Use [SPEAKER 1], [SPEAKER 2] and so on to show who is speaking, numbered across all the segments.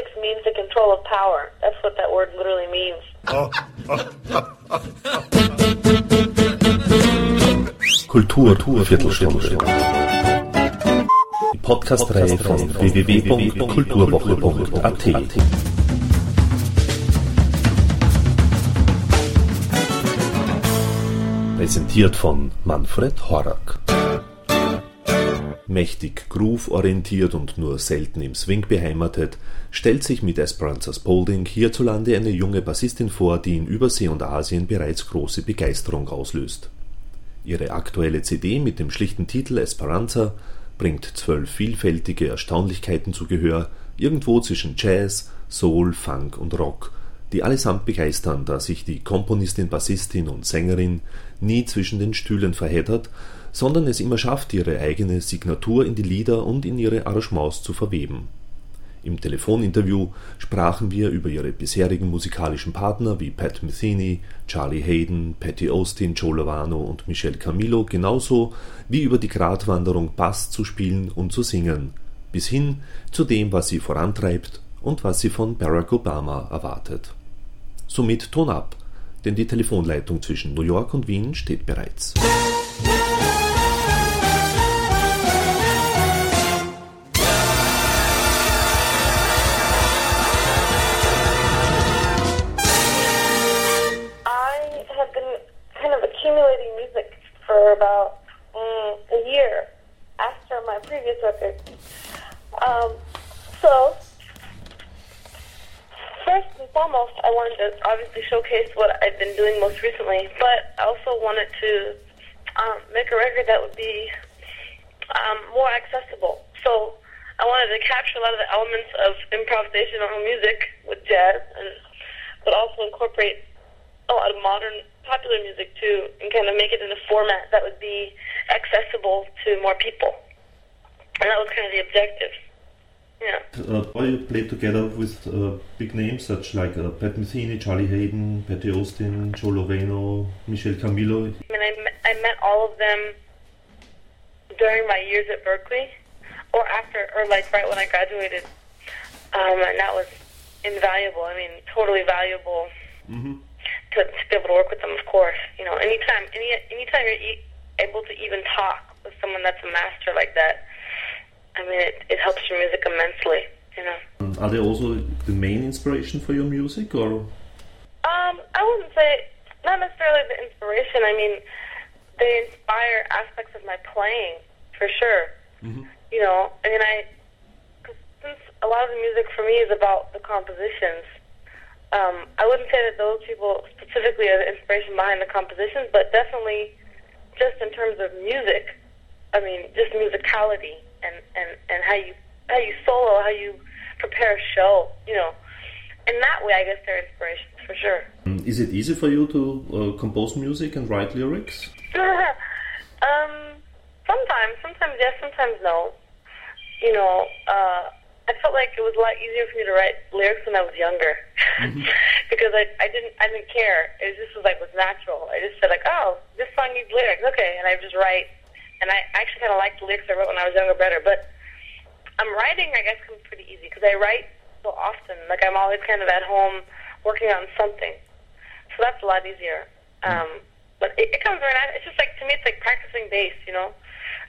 [SPEAKER 1] Politics means the control of power. That's what that word literally means.
[SPEAKER 2] Kultur, Viertelstunde. Die Podcast-Reihe von www.kulturwoche.at. Präsentiert von Manfred Horak. Mächtig groove-orientiert und nur selten im Swing beheimatet, stellt sich mit Esperanza Spalding hierzulande eine junge Bassistin vor, die in Übersee und Asien bereits große Begeisterung auslöst. Ihre aktuelle CD mit dem schlichten Titel Esperanza bringt zwölf vielfältige Erstaunlichkeiten zu Gehör, irgendwo zwischen Jazz, Soul, Funk und Rock, die allesamt begeistern, da sich die Komponistin, Bassistin und Sängerin nie zwischen den Stühlen verheddert, sondern es immer schafft, ihre eigene Signatur in die Lieder und in ihre Arrangements zu verweben. Im Telefoninterview sprachen wir über ihre bisherigen musikalischen Partner wie Pat Metheny, Charlie Hayden, Patty Austin, Joe Lovano und Michel Camillo genauso wie über die Gratwanderung Bass zu spielen und zu singen, bis hin zu dem, was sie vorantreibt und was sie von Barack Obama erwartet. Somit Ton ab, denn die Telefonleitung zwischen New York und Wien steht bereits.
[SPEAKER 1] mm, previous record. Um, so, first and foremost, I wanted to obviously showcase what I've been doing most recently, but I also wanted to um, make a record that would be um, more accessible. So, I wanted to capture a lot of the elements of improvisational music with jazz, and but also incorporate a lot of modern popular music too, and kind of make it in a format that would be accessible to more people. And that was kind of the objective. Yeah.
[SPEAKER 2] Uh, you played together with uh, big names such like uh, Pat Metheny, Charlie Haden, Patti Austin, Joe Lovano, Michel Camilo.
[SPEAKER 1] I mean, I met, I met all of them during my years at Berklee, or after, or like right when I graduated, um, and that was invaluable. I mean, totally valuable. Mm-hmm to, to be able to work with them, of course. You know, anytime, any anytime you're e- able to even talk with someone that's a master like that, I mean, it, it helps your music immensely. You know.
[SPEAKER 2] Are they also the main inspiration for your music, or?
[SPEAKER 1] Um, I wouldn't say not necessarily the inspiration. I mean, they inspire aspects of my playing for sure. Mm-hmm. You know, I mean, I cause since a lot of the music for me is about the compositions um, I wouldn't say that those people specifically are the inspiration behind the compositions, but definitely just in terms of music. I mean, just musicality and, and, and how you how you solo, how you prepare a show. You know, in that way, I guess they're inspirations for sure.
[SPEAKER 2] Mm, is it easy for you to uh, compose music and write lyrics?
[SPEAKER 1] um, sometimes, sometimes yes, sometimes no. You know. Uh, I felt like it was a lot easier for me to write lyrics when I was younger mm-hmm. because I I didn't I didn't care. It just was like was natural. I just said like, oh, this song needs lyrics, okay, and I just write. And I actually kind of liked the lyrics I wrote when I was younger better. But I'm writing, I guess, comes pretty easy because I write so often. Like I'm always kind of at home working on something, so that's a lot easier. Um, but it, it comes very It's just like to me, it's like practicing bass, you know.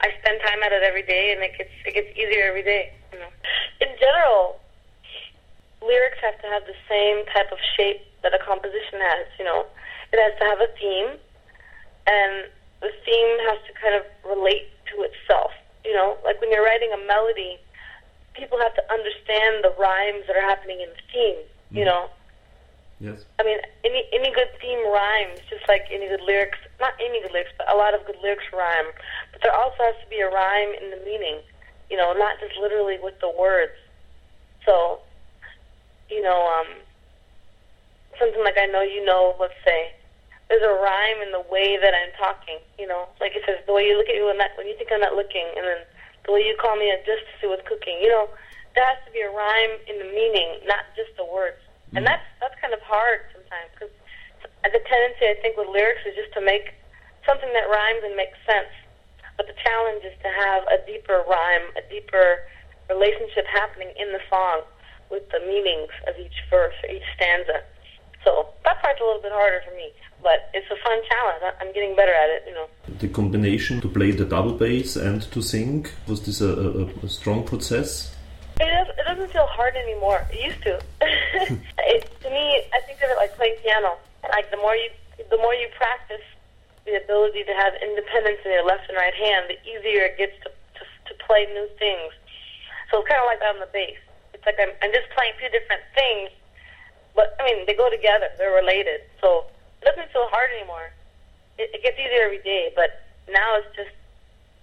[SPEAKER 1] I spend time at it every day, and it gets it gets easier every day. You know, in general, lyrics have to have the same type of shape that a composition has. You know, it has to have a theme, and the theme has to kind of relate to itself. You know, like when you're writing a melody, people have to understand the rhymes that are happening in the theme. You mm-hmm. know,
[SPEAKER 2] Yes.
[SPEAKER 1] I mean, any any good theme rhymes, just like any good lyrics. Not any good lyrics, but a lot of good lyrics rhyme. But there also has to be a rhyme in the meaning, you know, not just literally with the words. So, you know, um, something like I know you know. Let's say there's a rhyme in the way that I'm talking. You know, like it says the way you look at me when that when you think I'm not looking, and then the way you call me a just to see what's cooking. You know, there has to be a rhyme in the meaning, not just the words. And mm. that's that's kind of hard sometimes because the tendency I think with lyrics is just to make something that rhymes and makes sense. But the challenge is to have a deeper rhyme, a deeper relationship happening in the song. with the meanings of each verse or each stanza. So that part's a little bit harder for me, but it's a fun challenge. I'm getting better at it, you know.
[SPEAKER 3] The combination to play the double bass and to sing was this a, a, a strong process?
[SPEAKER 1] It, is, it doesn't feel hard anymore. It used to. it, to me, I think of it like playing piano. Like the more you, the more you practice the ability to have independence in your left and right hand, the easier it gets to to, to play new things. So it's kind of like that on the bass. It's like I'm, I'm just playing two different things, but I mean they go together. They're related. So it doesn't feel hard anymore. It, it gets easier every day, but now it's just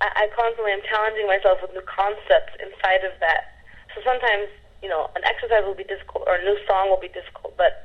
[SPEAKER 1] I, I constantly am challenging myself with new concepts inside of that so sometimes, you know, an exercise will be difficult or a new song will be difficult, but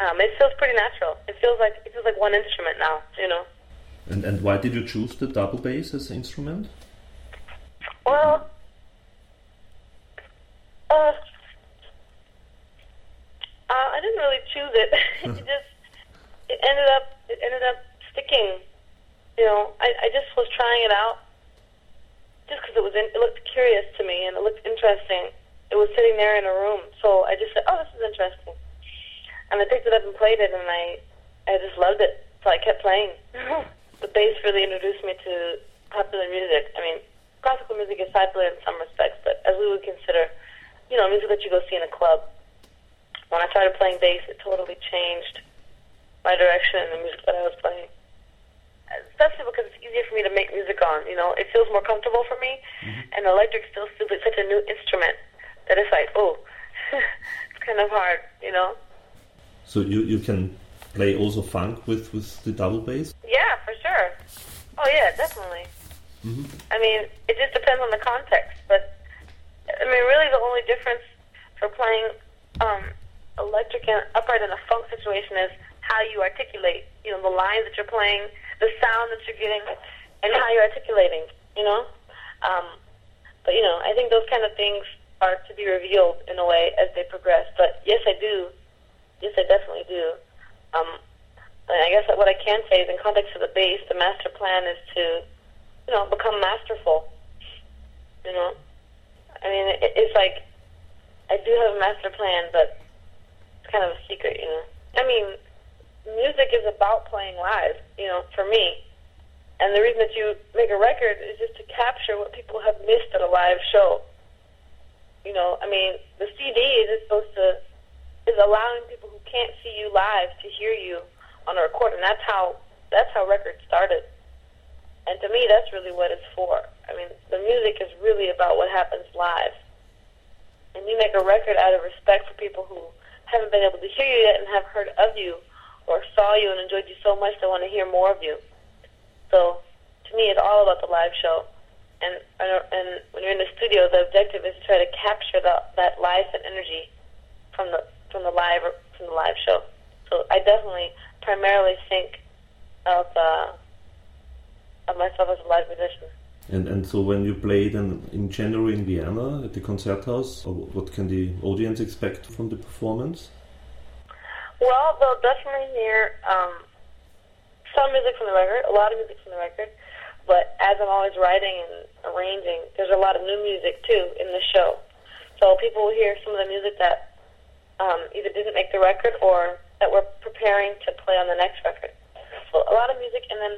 [SPEAKER 1] um, it feels pretty natural. It feels like it feels like one instrument now, you know.
[SPEAKER 3] And and why did you choose the double bass as an instrument?
[SPEAKER 1] Well, uh, uh, I didn't really choose it. it just it ended up it ended up sticking. You know, I I just was trying it out just because it was in, it looked curious to me and it looked interesting. It was sitting there in a room, so I just said, "Oh, this is interesting," and I picked it up and played it, and I I just loved it, so I kept playing. the bass really introduced me to popular music. I mean, classical music is popular in some respects, but as we would consider, you know, music that you go see in a club. When I started playing bass, it totally changed my direction in the music that I was playing especially because it's easier for me to make music on. You know, it feels more comfortable for me, mm-hmm. and electric still feels like such a new instrument that it's like, oh, it's kind of hard. You know.
[SPEAKER 3] So you you can play also funk with with the double bass.
[SPEAKER 1] Yeah, for sure. Oh yeah, definitely. Mm-hmm. I mean, it just depends on the context, but I mean, really, the only difference for playing um, electric and upright in a funk situation is how you articulate. You know, the lines that you're playing the sound that you're getting and how you're articulating, you know? Um, but, you know, I think those kind of things are to be revealed in a way as they progress. But yes, I do. Yes, I definitely do. Um, I guess that what I can say is in context of the bass, the master plan is to, you know, become masterful. You know? I mean, it, it's like, I do have a master plan, but it's kind of a secret, you know? I mean, music is about playing live, you know, for me. And the reason that you make a record is just to capture what people have missed at a live show. You know, I mean, the CD is supposed to is allowing people who can't see you live to hear you on a record, and that's how that's how records started. And to me, that's really what it's for. I mean, the music is really about what happens live. And you make a record out of respect for people who haven't been able to hear you yet and have heard of you or saw you and enjoyed you so much they want to hear more of you. So to me, it's all about the live show. And and when you're in the studio, the objective is to try to capture the, that life and energy from the from the live from the live show. So I definitely primarily think of uh, of myself as a live musician.
[SPEAKER 3] And and so when you played in, in January in Vienna at the concert house, what can the audience expect from the performance?
[SPEAKER 1] Well, they'll definitely hear um, some music from the record, a lot of music from the record. But as I'm always writing and arranging, there's a lot of new music too in the show. So people will hear some of the music that um, either didn't make the record or that we're preparing to play on the next record. So a lot of music, and then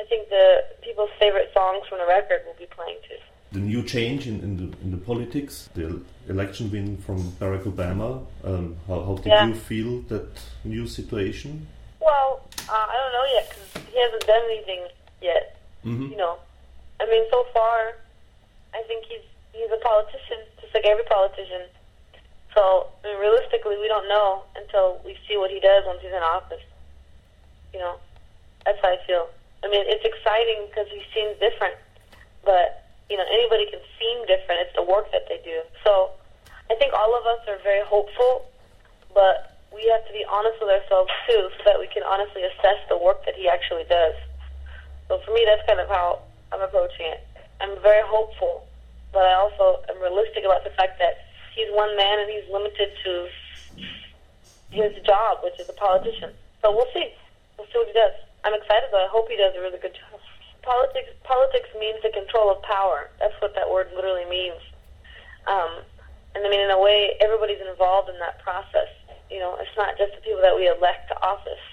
[SPEAKER 1] I think the people's favorite songs from the record will be playing too
[SPEAKER 3] the new change in, in, the, in the politics, the election win from Barack Obama. Um, how, how did yeah. you feel that new situation?
[SPEAKER 1] Well, uh, I don't know yet because he hasn't done anything yet. Mm-hmm. You know, I mean, so far, I think he's he's a politician, just like every politician. So, I mean, realistically, we don't know until we see what he does once he's in office. You know, that's how I feel. I mean, it's exciting because he seems different, but you know, anybody can seem different. It's the work that they do. So I think all of us are very hopeful, but we have to be honest with ourselves too, so that we can honestly assess the work that he actually does. So for me, that's kind of how I'm approaching it. I'm very hopeful, but I also am realistic about the fact that he's one man and he's limited to his job, which is a politician. So we'll see. We'll see what he does. I'm excited, though. I hope he does a really good job politics politics means the control of power. That's what that word literally means. Um, and I mean, in a way, everybody's involved in that process. You know, it's not just the people that we elect to office.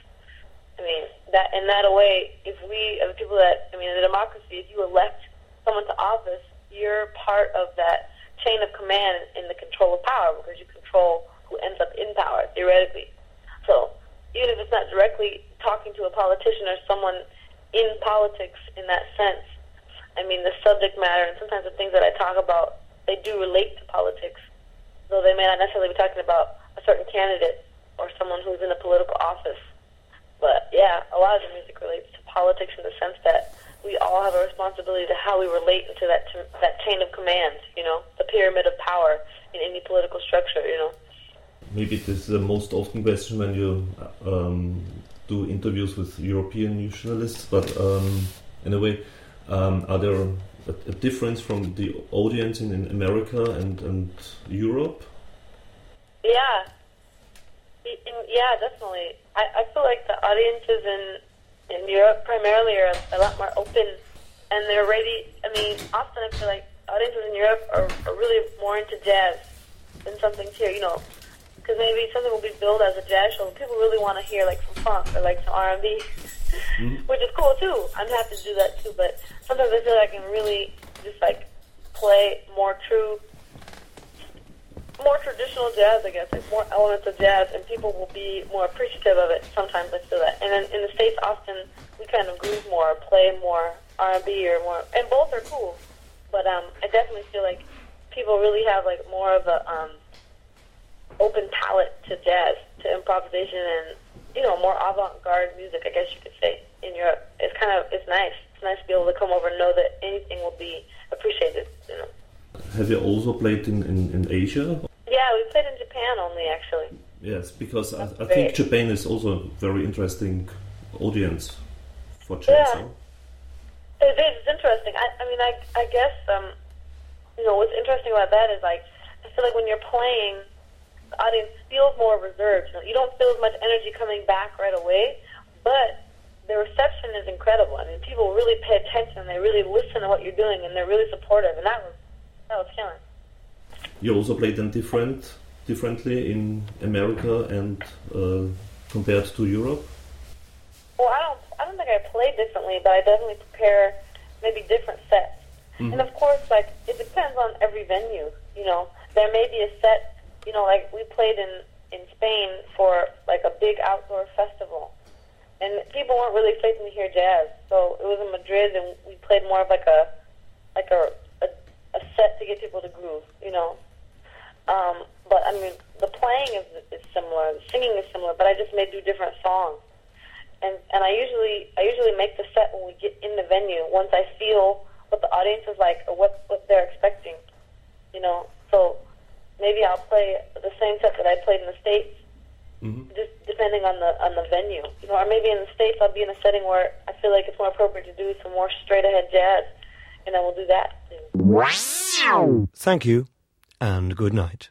[SPEAKER 1] I mean, that in that way, if we are the people that, I mean, in a democracy, if you elect someone to office, you're part of that chain of command in the control of power because you control who ends up in power, theoretically. So even if it's not directly talking to a politician or someone in politics in that sense, I mean, the subject matter and sometimes the things that I talk about, they do relate to politics, though they may not necessarily be talking about a certain candidate or someone who's in a political office. But yeah, a lot of the music relates to politics in the sense that we all have a responsibility to how we relate to that to that chain of command. You know, the pyramid of power in any political structure. You know.
[SPEAKER 3] Maybe this is the most often question when you um, do interviews with European journalists, but um, in a way, um, are there a, a, difference from the audience in, in America and, and Europe?
[SPEAKER 1] Yeah, yeah, definitely. I, I feel like the audiences in in Europe primarily are a lot more open, and they're ready. I mean, often I feel like audiences in Europe are, are really more into jazz than something here. You know, because maybe something will be billed as a jazz show. People really want to hear like some funk or like some R and B, mm-hmm. which is cool too. I'm happy to do that too. But sometimes I feel like I can really just like play more true more traditional jazz, I guess, like more elements of jazz, and people will be more appreciative of it. Sometimes I feel that, and then in the states, often we kind of groove more, play more R and B or more, and both are cool. But um, I definitely feel like people really have like more of a um, open palette to jazz, to improvisation, and you know more avant-garde music. I guess you could say in Europe, it's kind of it's nice. It's nice to be able to come over and know that anything will be appreciated. You know.
[SPEAKER 3] Have you also played in, in, in Asia?
[SPEAKER 1] Yeah, we played in Japan only, actually.
[SPEAKER 3] Yes, because I, I think Japan is also a very interesting audience for jazz.
[SPEAKER 1] Yeah. It is it's interesting. I, I mean, I, I guess, um, you know, what's interesting about that is like, I feel like when you're playing, feels more reserved. You, know, you don't feel as much energy coming back right away, but the reception is incredible. I mean, people really pay attention. They really listen to what you're doing, and they're really supportive. And that was that was killing.
[SPEAKER 3] You also played them different, differently in America and uh, compared to Europe.
[SPEAKER 1] Well, I don't. I don't think I play differently, but I definitely prepare maybe different sets. Mm-hmm. And of course, like it depends on every venue. You know, there may be a set. You know, like we played in in Spain for like a big outdoor festival, and people weren't really expecting to hear jazz. So it was in Madrid, and we played more of like a like a a set to get people to groove, you know. Um, but I mean, the playing is, is similar, the singing is similar, but I just may do different songs. And and I usually I usually make the set when we get in the venue once I feel what the audience is like or what what they're expecting, you know. So maybe I'll play the same set that I played in the states, mm-hmm. just depending on the on the venue, you know. Or maybe in the states I'll be in a setting where I feel like it's more appropriate to do some more straight ahead jazz, and I will do that.
[SPEAKER 4] Thank you, and good night.